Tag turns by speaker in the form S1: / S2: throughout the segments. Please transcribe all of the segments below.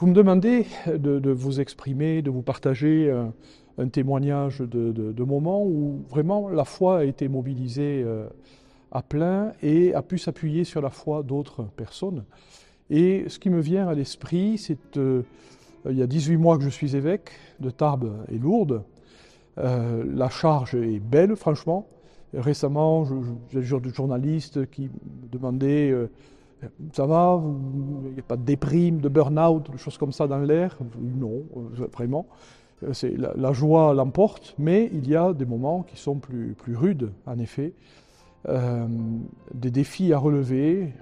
S1: Vous me demandez de, vous exprimer, de vous partager un, témoignage de, de, moments où vraiment la foi a été mobilisée euh, à plein et a pu s'appuyer sur la foi d'autres personnes. Et ce qui me vient à l'esprit, c'est euh, il y a 18 mois que je suis évêque de Tarbes et Lourdes. Euh, la charge est belle, franchement. Récemment, j'ai des journalistes qui me demandaient ça va, il n'y a pas de déprime, de burn-out, des choses comme ça dans l'air? Non, euh, vraiment. Euh, la, la, joie l'emporte, mais il y a des moments qui sont plus, plus rudes, en effet. Euh, des défis à relever.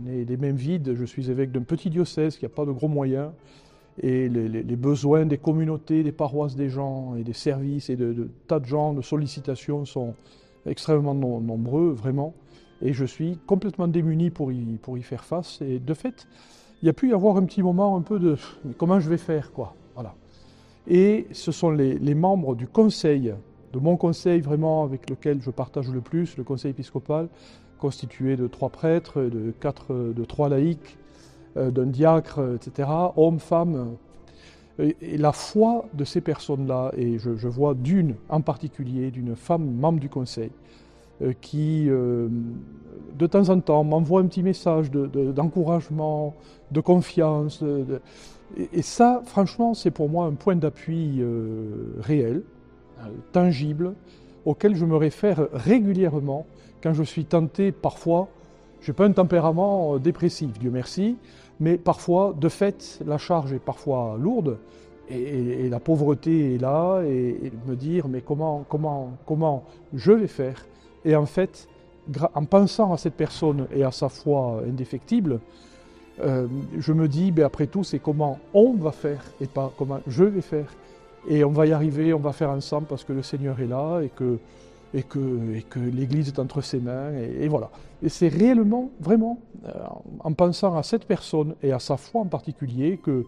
S1: On est les mêmes vides. Je suis évêque d'un petit diocèse qui n'a pas de gros moyens. Et les, besoins des communautés, des paroisses des gens et des services et de, tas de gens, de sollicitations sont extrêmement nombreux, vraiment et je suis complètement démuni pour y, pour y faire face. Et de fait, il y a pu y avoir un petit moment un peu de comment je vais faire, quoi. Voilà. Et ce sont les, membres du conseil, de mon conseil vraiment avec lequel je partage le plus, le conseil épiscopal, constitué de trois prêtres, de quatre, de trois laïcs, euh, d'un diacre, etc., hommes, femmes. Et la foi de ces personnes-là, et je, vois d'une en particulier, d'une femme membre du conseil, qui, euh, de temps en temps, m'envoie un petit message d'encouragement, de, confiance. et, ça, franchement, c'est pour moi un point d'appui euh, réel, tangible, auquel je me réfère régulièrement quand je suis tenté parfois, je n'ai pas un tempérament dépressif, Dieu merci, mais parfois, de fait, la charge est parfois lourde et, la pauvreté est là, et, et, me dire, mais comment, comment, comment je vais faire et en fait, en pensant à cette personne et à sa foi indéfectible, euh, je me dis, ben après tout, c'est comment on va faire et pas comment je vais faire. Et on va y arriver, on va faire ensemble parce que le Seigneur est là et que, et que, et que l'Église est entre ses mains. Et, voilà. Et c'est réellement, vraiment, euh, en pensant à cette personne et à sa foi en particulier que,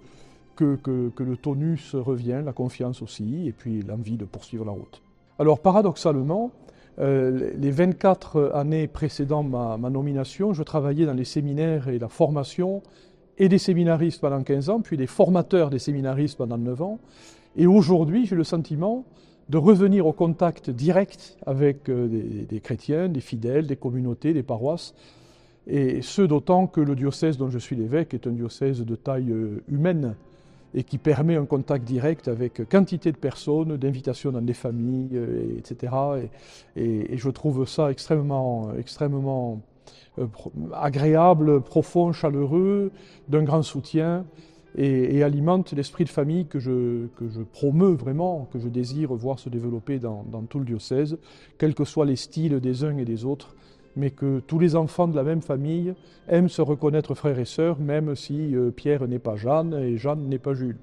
S1: que, que, que le tonus revient, la confiance aussi, et puis l'envie de poursuivre la route. Alors paradoxalement, euh, les 24 années précédant ma, nomination, je travaillais dans les séminaires et la formation et des séminaristes pendant 15 ans, puis des formateurs des séminaristes pendant 9 ans. Et aujourd'hui, j'ai le sentiment de revenir au contact direct avec euh, des, chrétiens, des fidèles, des communautés, des paroisses, et ce d'autant que le diocèse dont je suis l'évêque est un diocèse de taille euh, humaine et qui permet un contact direct avec quantité de personnes, d'invitations dans des familles, euh, etc. Et, je trouve ça extrêmement, extrêmement euh, agréable, profond, chaleureux, d'un grand soutien et, alimente l'esprit de famille que je, que je promeux vraiment, que je désire voir se développer dans, dans tout le diocèse, quels que soient les styles des uns et des autres mais que tous les enfants de la même famille aiment se reconnaître frères et sœurs, même si euh, Pierre n'est pas Jeanne et Jeanne n'est pas Jules.